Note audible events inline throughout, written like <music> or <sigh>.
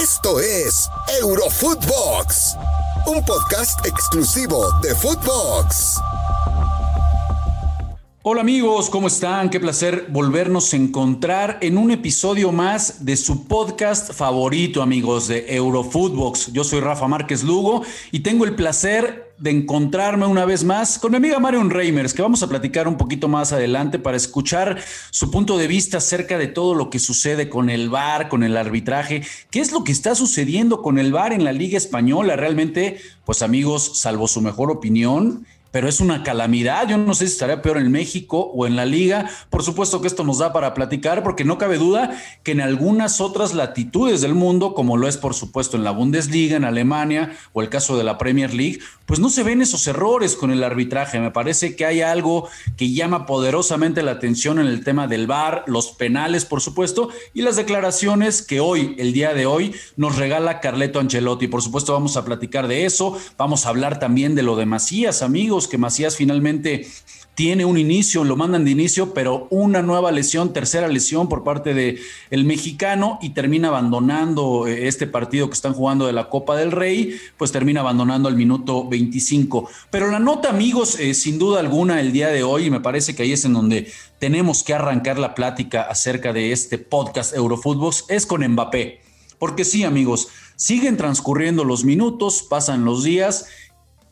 Esto es Eurofootbox, un podcast exclusivo de Footbox. Hola amigos, ¿cómo están? Qué placer volvernos a encontrar en un episodio más de su podcast favorito, amigos, de Eurofootbox. Yo soy Rafa Márquez Lugo y tengo el placer de encontrarme una vez más con mi amiga Marion Reimers, que vamos a platicar un poquito más adelante para escuchar su punto de vista acerca de todo lo que sucede con el VAR, con el arbitraje, qué es lo que está sucediendo con el VAR en la Liga Española. Realmente, pues amigos, salvo su mejor opinión, pero es una calamidad. Yo no sé si estaría peor en México o en la liga. Por supuesto que esto nos da para platicar, porque no cabe duda que en algunas otras latitudes del mundo, como lo es por supuesto en la Bundesliga, en Alemania o el caso de la Premier League, pues no se ven esos errores con el arbitraje. Me parece que hay algo que llama poderosamente la atención en el tema del VAR, los penales, por supuesto, y las declaraciones que hoy, el día de hoy, nos regala Carleto Ancelotti. Por supuesto, vamos a platicar de eso. Vamos a hablar también de lo de Macías, amigos, que Macías finalmente tiene un inicio, lo mandan de inicio, pero una nueva lesión, tercera lesión por parte de el mexicano y termina abandonando eh, este partido que están jugando de la Copa del Rey, pues termina abandonando al minuto 25. Pero la nota, amigos, eh, sin duda alguna el día de hoy, y me parece que ahí es en donde tenemos que arrancar la plática acerca de este podcast Eurofútbol, es con Mbappé. Porque sí, amigos, siguen transcurriendo los minutos, pasan los días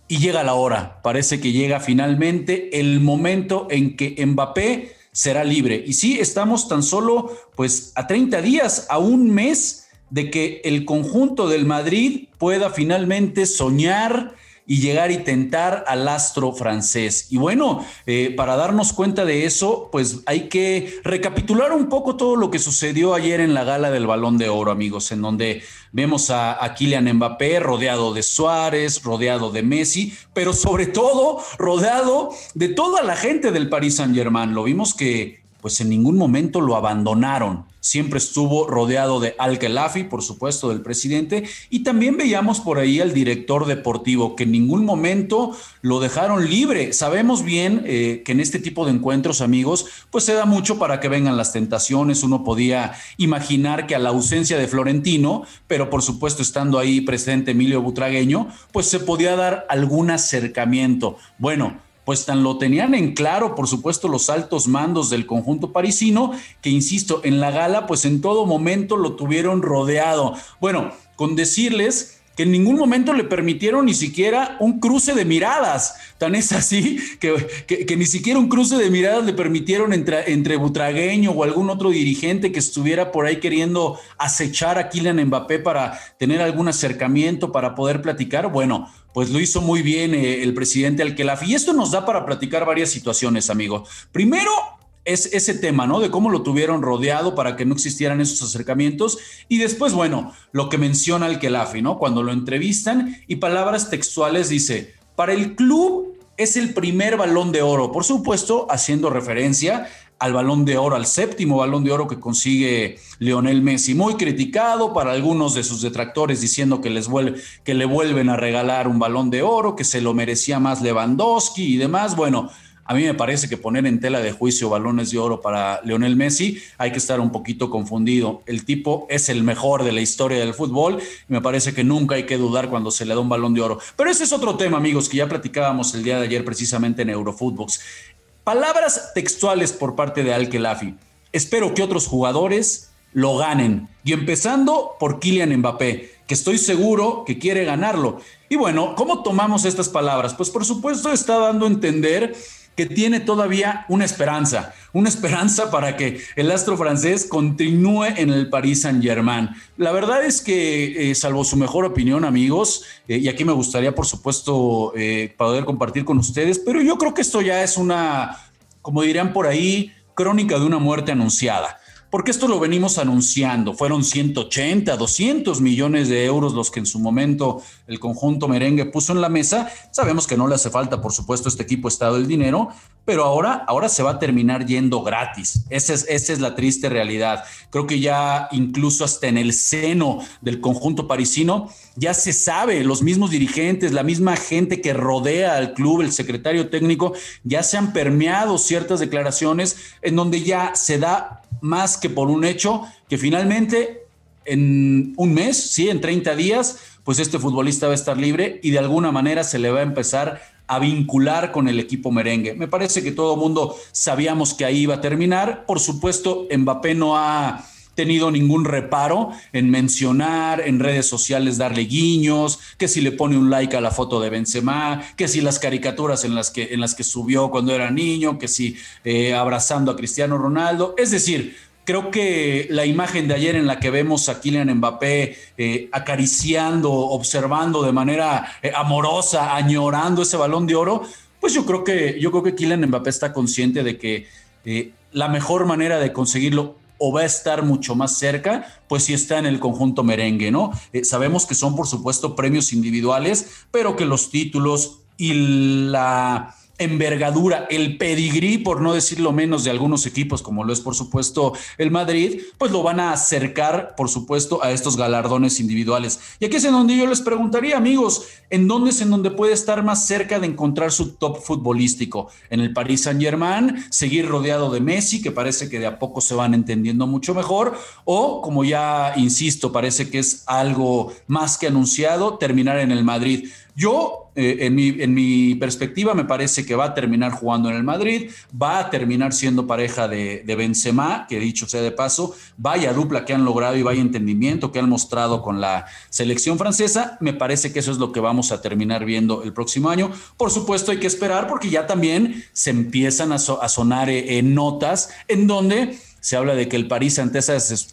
y llega la hora. Parece que llega finalmente el momento en que Mbappé será libre. Y sí, estamos tan solo pues a 30 días, a un mes de que el conjunto del Madrid pueda finalmente soñar y llegar y tentar al astro francés. Y bueno, eh, para darnos cuenta de eso, pues hay que recapitular un poco todo lo que sucedió ayer en la gala del Balón de Oro, amigos, en donde vemos a, a Kylian Mbappé rodeado de Suárez, rodeado de Messi, pero sobre todo rodeado de toda la gente del Paris Saint-Germain. Lo vimos que pues en ningún momento lo abandonaron. Siempre estuvo rodeado de Al-Khelafi, por supuesto, del presidente, y también veíamos por ahí al director deportivo, que en ningún momento lo dejaron libre. Sabemos bien eh, que en este tipo de encuentros, amigos, pues se da mucho para que vengan las tentaciones. Uno podía imaginar que a la ausencia de Florentino, pero por supuesto estando ahí presente Emilio Butragueño, pues se podía dar algún acercamiento. Bueno, pues tan lo tenían en claro, por supuesto, los altos mandos del conjunto parisino, que insisto, en la gala, pues en todo momento lo tuvieron rodeado. Bueno, con decirles que en ningún momento le permitieron ni siquiera un cruce de miradas. Tan es así que, que, ni siquiera un cruce de miradas le permitieron entre, entre Butragueño o algún otro dirigente que estuviera por ahí queriendo acechar a Kylian Mbappé para tener algún acercamiento, para poder platicar. Bueno, pues lo hizo muy bien eh, el presidente Alquelaf. Y esto nos da para platicar varias situaciones, amigo. Primero, es ese tema, ¿no? De cómo lo tuvieron rodeado para que no existieran esos acercamientos. Y después, bueno, lo que menciona el Kelafi, ¿no? Cuando lo entrevistan y palabras textuales dice, para el club es el primer balón de oro, por supuesto, haciendo referencia al balón de oro, al séptimo balón de oro que consigue Lionel Messi. Muy criticado para algunos de sus detractores diciendo que, les vuelve, que le vuelven a regalar un balón de oro, que se lo merecía más Lewandowski y demás. Bueno, a mí me parece que poner en tela de juicio balones de oro para Lionel Messi hay que estar un poquito confundido. El tipo es el mejor de la historia del fútbol y me parece que nunca hay que dudar cuando se le da un balón de oro. Pero ese es otro tema, amigos, que ya platicábamos el día de ayer precisamente en Eurofootbox. Palabras textuales por parte de Al Khelaifi. Espero que otros jugadores lo ganen. Y empezando por Kylian Mbappé, que estoy seguro que quiere ganarlo. Y bueno, ¿cómo tomamos estas palabras? Pues por supuesto está dando a entender que tiene todavía una esperanza, una esperanza para que el astro francés continúe en el Paris Saint-Germain. La verdad es que, eh, salvo su mejor opinión, amigos, eh, y aquí me gustaría, por supuesto, eh, poder compartir con ustedes, pero yo creo que esto ya es una, como dirían por ahí, crónica de una muerte anunciada porque esto lo venimos anunciando. Fueron 180, 200 millones de euros los que en su momento el conjunto merengue puso en la mesa. Sabemos que no le hace falta, por supuesto, este equipo estado el dinero, pero ahora, ahora se va a terminar yendo gratis. Esa es, esa es la triste realidad. Creo que ya incluso hasta en el seno del conjunto parisino ya se sabe, los mismos dirigentes, la misma gente que rodea al club, el secretario técnico, ya se han permeado ciertas declaraciones en donde ya se da más que por un hecho que finalmente en un mes, sí, en 30 días, pues este futbolista va a estar libre y de alguna manera se le va a empezar a vincular con el equipo merengue. Me parece que todo el mundo sabíamos que ahí iba a terminar. Por supuesto, Mbappé no ha tenido ningún reparo en mencionar en redes sociales, darle guiños, que si le pone un like a la foto de Benzema, que si las caricaturas en las que, en las que subió cuando era niño, que si eh, abrazando a Cristiano Ronaldo. Es decir, creo que la imagen de ayer en la que vemos a Kylian Mbappé eh, acariciando, observando de manera eh, amorosa, añorando ese balón de oro, pues yo creo que yo creo que Kylian Mbappé está consciente de que la mejor manera de conseguirlo o va a estar mucho más cerca, pues si está en el conjunto merengue, ¿no? Eh, sabemos que son, por supuesto, premios individuales, pero que los títulos y la envergadura, el pedigrí, por no decirlo menos, de algunos equipos, como lo es por supuesto el Madrid, pues lo van a acercar, por supuesto, a estos galardones individuales. Y aquí es en donde yo les preguntaría, amigos, ¿en dónde es en donde puede estar más cerca de encontrar su top futbolístico? ¿En el Paris Saint Germain? ¿Seguir rodeado de Messi, que parece que de a poco se van entendiendo mucho mejor? ¿O, como ya insisto, parece que es algo más que anunciado, terminar en el Madrid? Yo, eh, en, mi, en, mi, perspectiva, me parece que va a terminar jugando en el Madrid, va a terminar siendo pareja de, de, Benzema, que dicho sea de paso, vaya dupla que han logrado y vaya entendimiento que han mostrado con la selección francesa. Me parece que eso es lo que vamos a terminar viendo el próximo año. Por supuesto, hay que esperar porque ya también se empiezan a, sonar eh, notas en donde se habla de que el París ante,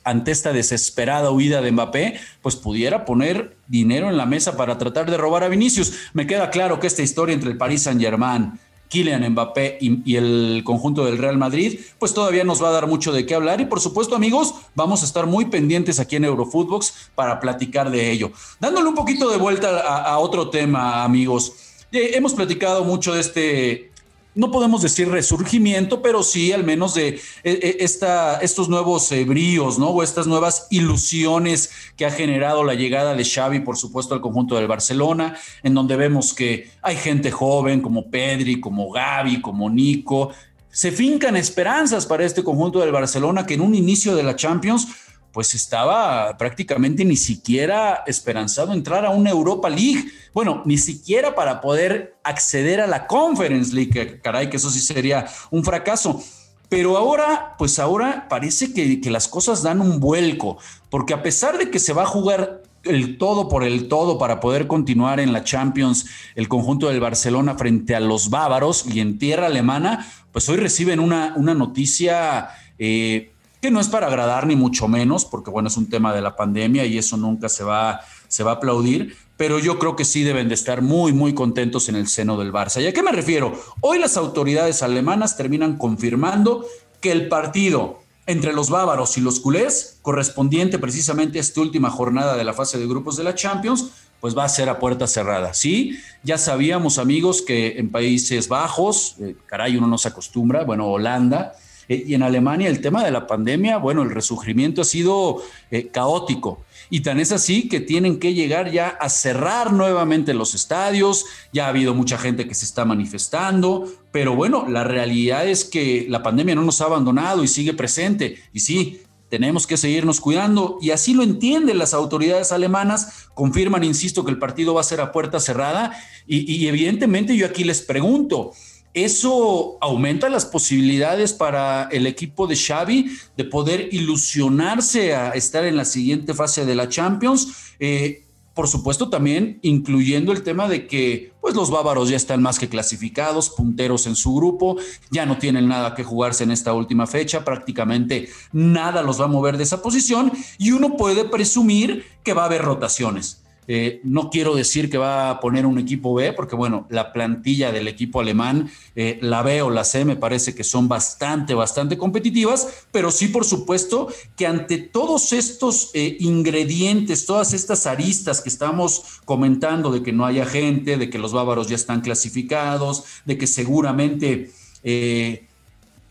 ante esta desesperada huida de Mbappé, pues pudiera poner dinero en la mesa para tratar de robar a Vinicius. Me queda claro que esta historia entre el París Saint Germain, Kylian Mbappé y, el conjunto del Real Madrid, pues todavía nos va a dar mucho de qué hablar y por supuesto amigos, vamos a estar muy pendientes aquí en Eurofootbox para platicar de ello. Dándole un poquito de vuelta a, otro tema amigos, eh, hemos platicado mucho de este no podemos decir resurgimiento, pero sí al menos de eh, eh, esta, estos nuevos eh, bríos, ¿no? O estas nuevas ilusiones que ha generado la llegada de Xavi, por supuesto, al conjunto del Barcelona, en donde vemos que hay gente joven como Pedri, como Gaby, como Nico. Se fincan esperanzas para este conjunto del Barcelona que en un inicio de la Champions pues estaba prácticamente ni siquiera esperanzado entrar a una Europa League. Bueno, ni siquiera para poder acceder a la Conference League, caray, que eso sí sería un fracaso. Pero ahora, pues ahora parece que, que las cosas dan un vuelco, porque a pesar de que se va a jugar el todo por el todo para poder continuar en la Champions el conjunto del Barcelona frente a los bávaros y en tierra alemana, pues hoy reciben una, una noticia eh, que no es para agradar ni mucho menos, porque bueno, es un tema de la pandemia y eso nunca se va, se va a aplaudir, pero yo creo que sí deben de estar muy, muy contentos en el seno del Barça. ¿Y a qué me refiero? Hoy las autoridades alemanas terminan confirmando que el partido entre los bávaros y los culés, correspondiente precisamente a esta última jornada de la fase de grupos de la Champions, pues va a ser a puerta cerrada. Sí, ya sabíamos amigos que en Países Bajos, eh, caray, uno no se acostumbra, bueno, Holanda, eh, y en Alemania el tema de la pandemia, bueno, el resurgimiento ha sido eh, caótico. Y tan es así que tienen que llegar ya a cerrar nuevamente los estadios. Ya ha habido mucha gente que se está manifestando, pero bueno, la realidad es que la pandemia no nos ha abandonado y sigue presente. Y sí, tenemos que seguirnos cuidando y así lo entienden las autoridades alemanas, confirman, insisto, que el partido va a ser a puerta cerrada y, y evidentemente yo aquí les pregunto, eso aumenta las posibilidades para el equipo de Xavi de poder ilusionarse a estar en la siguiente fase de la Champions. Eh, por supuesto, también incluyendo el tema de que pues los bávaros ya están más que clasificados, punteros en su grupo, ya no tienen nada que jugarse en esta última fecha, prácticamente nada los va a mover de esa posición y uno puede presumir que va a haber rotaciones. Eh, no quiero decir que va a poner un equipo B, porque bueno, la plantilla del equipo alemán, eh, la B o la C, me parece que son bastante, bastante competitivas, pero sí, por supuesto, que ante todos estos eh, ingredientes, todas estas aristas que estamos comentando de que no haya gente, de que los bávaros ya están clasificados, de que seguramente eh,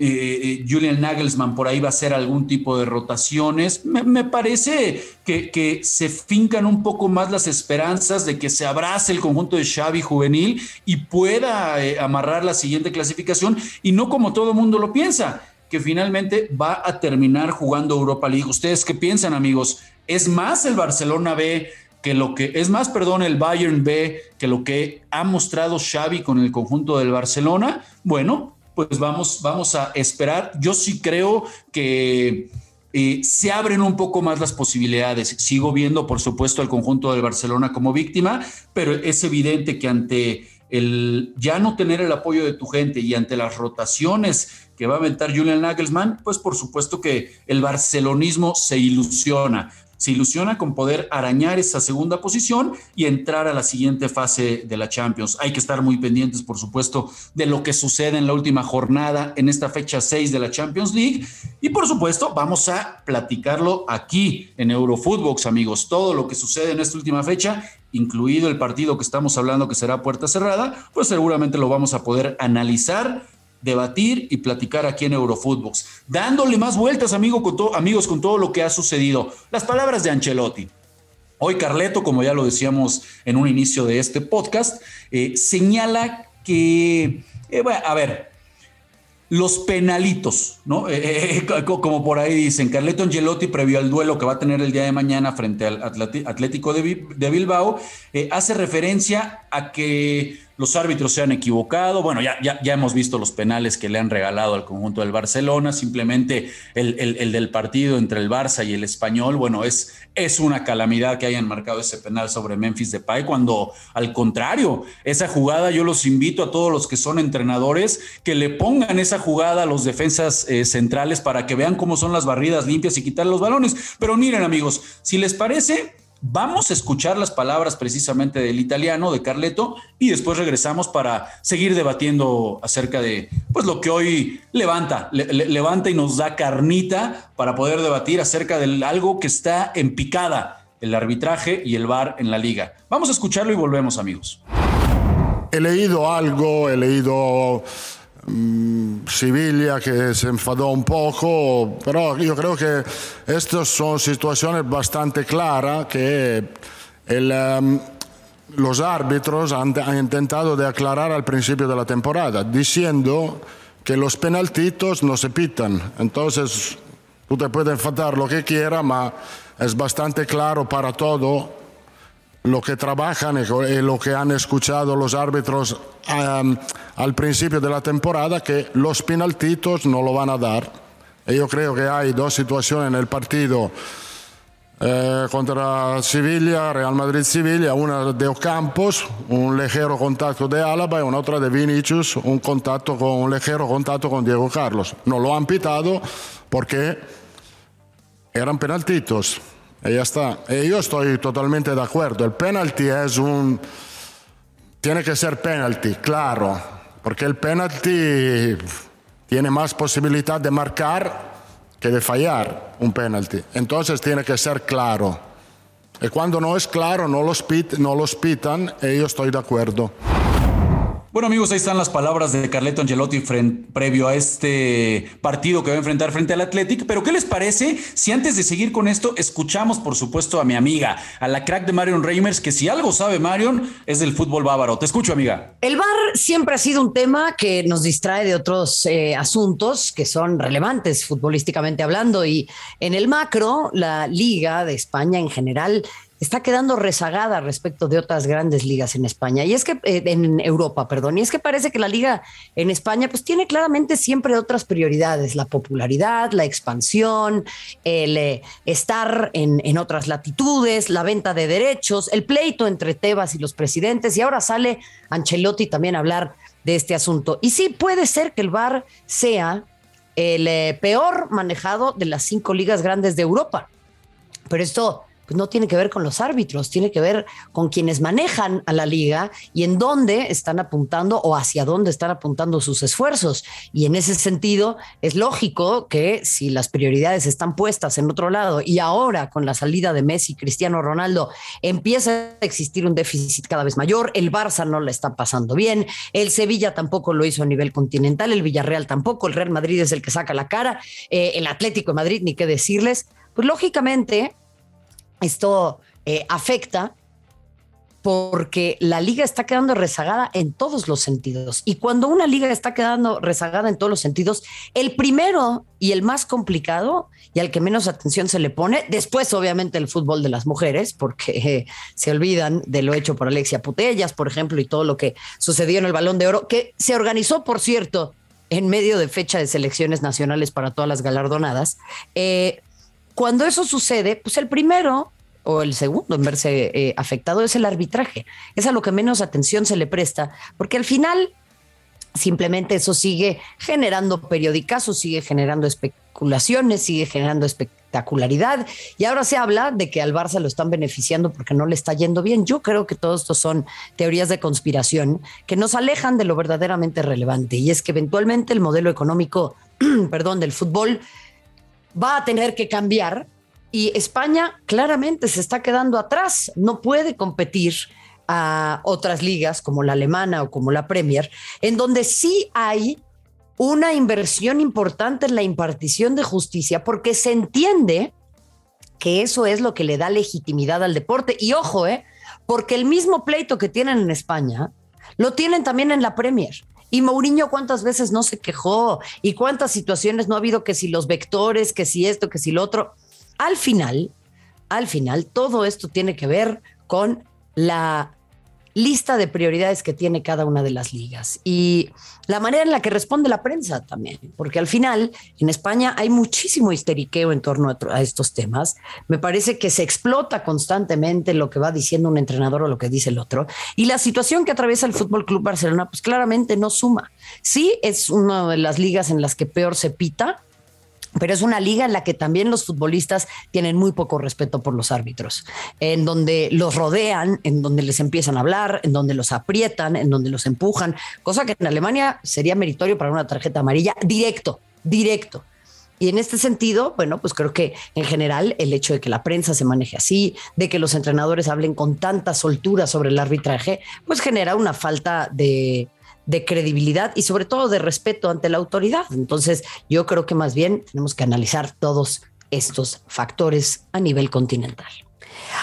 eh, Julian Nagelsmann por ahí va a hacer algún tipo de rotaciones. Me, parece que, se fincan un poco más las esperanzas de que se abrace el conjunto de Xavi juvenil y pueda eh, amarrar la siguiente clasificación y no como todo mundo lo piensa que finalmente va a terminar jugando Europa League. ¿Ustedes qué piensan, amigos? Es más el Barcelona B que lo que es más, perdón, el Bayern B que lo que ha mostrado Xavi con el conjunto del Barcelona. Bueno, pues vamos, vamos a esperar. Yo sí creo que eh, se abren un poco más las posibilidades. Sigo viendo, por supuesto, al conjunto del Barcelona como víctima, pero es evidente que ante el ya no tener el apoyo de tu gente y ante las rotaciones que va a aventar Julian Nagelsmann, pues por supuesto que el barcelonismo se ilusiona se ilusiona con poder arañar esa segunda posición y entrar a la siguiente fase de la Champions. Hay que estar muy pendientes, por supuesto, de lo que sucede en la última jornada, en esta fecha 6 de la Champions League. Y por supuesto, vamos a platicarlo aquí en Eurofootbox, amigos. Todo lo que sucede en esta última fecha incluido el partido que estamos hablando que será puerta cerrada, pues seguramente lo vamos a poder analizar debatir y platicar aquí en Eurofootbox, dándole más vueltas, amigo, con amigos, con todo lo que ha sucedido. Las palabras de Ancelotti. Hoy Carleto, como ya lo decíamos en un inicio de este podcast, eh, señala que, eh, a ver, los penalitos, ¿no? Eh, como por ahí dicen, Carleto Angelotti, previo al duelo que va a tener el día de mañana frente al Atlético de Bilbao, hace referencia a que los árbitros se han equivocado. Bueno, ya, ya, ya, hemos visto los penales que le han regalado al conjunto del Barcelona. Simplemente el, el, del partido entre el Barça y el Español, bueno, es, es una calamidad que hayan marcado ese penal sobre Memphis Depay, cuando al contrario, esa jugada yo los invito a todos los que son entrenadores que le pongan esa jugada a los defensas eh, centrales para que vean cómo son las barridas limpias y quitar los balones. Pero miren amigos, si les parece Vamos a escuchar las palabras precisamente del italiano, de Carleto, y después regresamos para seguir debatiendo acerca de pues, lo que hoy levanta, levanta y nos da carnita para poder debatir acerca de algo que está en picada, el arbitraje y el VAR en la liga. Vamos a escucharlo y volvemos, amigos. He leído algo, he leído Mm, Sevilla que se enfadó un poco, pero yo creo que estas son situaciones bastante claras que em, los árbitros han, intentado de aclarar al principio de la temporada, diciendo que los penaltitos no se pitan. Entonces, tú te puedes enfadar lo que quieras, pero es bastante claro para todo lo que trabajan y lo que han escuchado los árbitros al principio de la temporada, que los penaltitos no lo van a dar. Y yo creo que hay dos situaciones en el partido eh, contra Sevilla, Real Madrid-Sevilla, una de Ocampos, un ligero contacto de Álava y una otra de Vinicius, un, contacto con, un ligero contacto con Diego Carlos. No lo han pitado porque eran penaltitos. Y ya está. Y yo estoy totalmente de acuerdo. El penalti es un... Tiene que ser penalti, claro. Porque el penalti tiene más posibilidad de marcar que de fallar un penalti. Entonces tiene que ser claro. Y cuando no es claro, no los, pit, no los pitan y yo estoy de acuerdo. Bueno amigos, ahí están las palabras de Carleto Angelotti previo a este partido que va a enfrentar frente al Athletic. Pero ¿qué les parece si antes de seguir con esto escuchamos por supuesto a mi amiga, a la crack de Marion Reimers, que si algo sabe Marion es del fútbol bávaro. Te escucho amiga. El bar siempre ha sido un tema que nos distrae de otros eh, asuntos que son relevantes futbolísticamente hablando y en el macro, la liga de España en general está quedando rezagada respecto de otras grandes ligas en España. Y es que, eh, en Europa, perdón, y es que parece que la liga en España pues tiene claramente siempre otras prioridades, la popularidad, la expansión, el eh, estar en, en otras latitudes, la venta de derechos, el pleito entre Tebas y los presidentes, y ahora sale Ancelotti también a hablar de este asunto. Y sí, puede ser que el VAR sea el eh, peor manejado de las cinco ligas grandes de Europa. Pero esto pues no tiene que ver con los árbitros, tiene que ver con quienes manejan a la liga y en dónde están apuntando o hacia dónde están apuntando sus esfuerzos. Y en ese sentido, es lógico que si las prioridades están puestas en otro lado y ahora con la salida de Messi Cristiano Ronaldo empieza a existir un déficit cada vez mayor, el Barça no le está pasando bien, el Sevilla tampoco lo hizo a nivel continental, el Villarreal tampoco, el Real Madrid es el que saca la cara, eh, el Atlético de Madrid, ni qué decirles, pues lógicamente esto eh, afecta porque la liga está quedando rezagada en todos los sentidos. Y cuando una liga está quedando rezagada en todos los sentidos, el primero y el más complicado y al que menos atención se le pone, después obviamente el fútbol de las mujeres, porque eh, se olvidan de lo hecho por Alexia Putellas, por ejemplo, y todo lo que sucedió en el Balón de Oro, que se organizó, por cierto, en medio de fecha de selecciones nacionales para todas las galardonadas. Eh, cuando eso sucede, pues el primero o el segundo en verse eh, afectado es el arbitraje. Es a lo que menos atención se le presta, porque al final simplemente eso sigue generando periodicazos, sigue generando especulaciones, sigue generando espectacularidad. Y ahora se habla de que al Barça lo están beneficiando porque no le está yendo bien. Yo creo que todo esto son teorías de conspiración que nos alejan de lo verdaderamente relevante. Y es que eventualmente el modelo económico, <clears throat> perdón, del fútbol va a tener que cambiar y España claramente se está quedando atrás, no puede competir a otras ligas como la alemana o como la Premier, en donde sí hay una inversión importante en la impartición de justicia, porque se entiende que eso es lo que le da legitimidad al deporte. Y ojo, ¿eh? porque el mismo pleito que tienen en España, lo tienen también en la Premier. Y Mourinho cuántas veces no se quejó y cuántas situaciones no ha habido que si los vectores, que si esto, que si lo otro. Al final, al final, todo esto tiene que ver con la lista de prioridades que tiene cada una de las ligas y la manera en la que responde la prensa también, porque al final en España hay muchísimo histeriqueo en torno a, estos temas. Me parece que se explota constantemente lo que va diciendo un entrenador o lo que dice el otro y la situación que atraviesa el Fútbol Club Barcelona pues claramente no suma. Sí es una de las ligas en las que peor se pita, pero es una liga en la que también los futbolistas tienen muy poco respeto por los árbitros, en donde los rodean, en donde les empiezan a hablar, en donde los aprietan, en donde los empujan, cosa que en Alemania sería meritorio para una tarjeta amarilla directo, directo. Y en este sentido, bueno, pues creo que en general el hecho de que la prensa se maneje así, de que los entrenadores hablen con tanta soltura sobre el arbitraje, pues genera una falta de, de credibilidad y sobre todo de respeto ante la autoridad. Entonces, yo creo que más bien tenemos que analizar todos estos factores a nivel continental.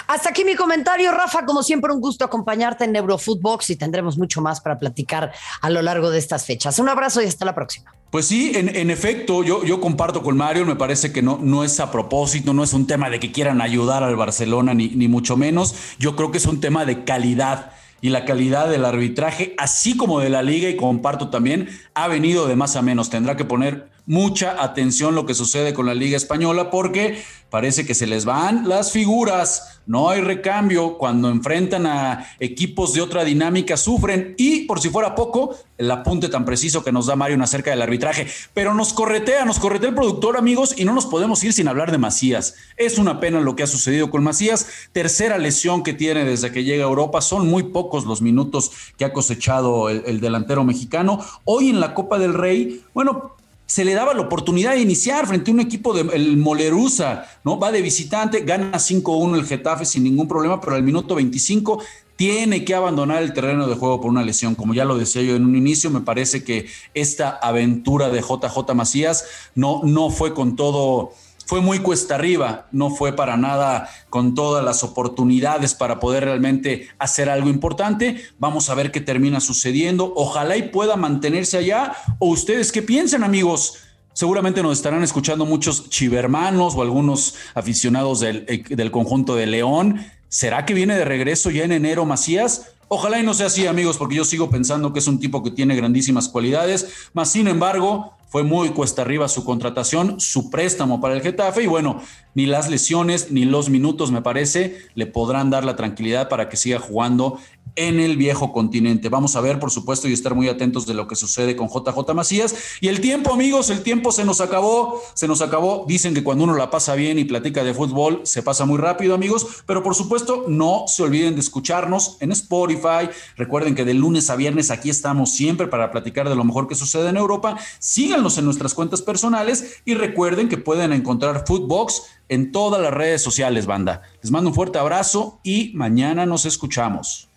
Hasta aquí mi comentario, Rafa. Como siempre, un gusto acompañarte en Neurofootbox y tendremos mucho más para platicar a lo largo de estas fechas. Un abrazo y hasta la próxima. Pues sí, en, efecto, yo, yo comparto con Mario, me parece que no, no es a propósito, no es un tema de que quieran ayudar al Barcelona, ni, ni mucho menos. Yo creo que es un tema de calidad y la calidad del arbitraje, así como de la liga, y comparto también, ha venido de más a menos. Tendrá que poner mucha atención lo que sucede con la Liga Española porque parece que se les van las figuras, no hay recambio, cuando enfrentan a equipos de otra dinámica sufren. Y por si fuera poco, el apunte tan preciso que nos da Mario acerca del arbitraje, pero nos corretea, nos corretea el productor amigos y no nos podemos ir sin hablar de Macías. Es una pena lo que ha sucedido con Macías, tercera lesión que tiene desde que llega a Europa, son muy pocos los minutos que ha cosechado el, el delantero mexicano. Hoy en la Copa del Rey, bueno, se le daba la oportunidad de iniciar frente a un equipo del Molerusa, ¿no? Va de visitante, gana 5-1 el Getafe sin ningún problema, pero al minuto 25 tiene que abandonar el terreno de juego por una lesión. Como ya lo decía yo en un inicio, me parece que esta aventura de JJ Macías no, no fue con todo fue muy cuesta arriba, no fue para nada con todas las oportunidades para poder realmente hacer algo importante. Vamos a ver qué termina sucediendo. Ojalá y pueda mantenerse allá. ¿O ustedes qué piensan, amigos? Seguramente nos estarán escuchando muchos chivermanos o algunos aficionados del, eh, conjunto de León. ¿Será que viene de regreso ya en enero Macías? Ojalá y no sea así, amigos, porque yo sigo pensando que es un tipo que tiene grandísimas cualidades, más sin embargo, fue muy cuesta arriba su contratación, su préstamo para el Getafe y bueno, ni las lesiones ni los minutos me parece le podrán dar la tranquilidad para que siga jugando en el viejo continente. Vamos a ver, por supuesto, y estar muy atentos de lo que sucede con JJ Macías. Y el tiempo, amigos, el tiempo se nos acabó, se nos acabó. Dicen que cuando uno la pasa bien y platica de fútbol, se pasa muy rápido, amigos. Pero por supuesto, no se olviden de escucharnos en Spotify. Recuerden que de lunes a viernes aquí estamos siempre para platicar de lo mejor que sucede en Europa. Síganos en nuestras cuentas personales y recuerden que pueden encontrar Footbox en todas las redes sociales, banda. Les mando un fuerte abrazo y mañana nos escuchamos.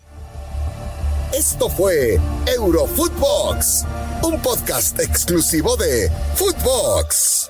Esto fue Eurofootbox, un podcast exclusivo de Footbox.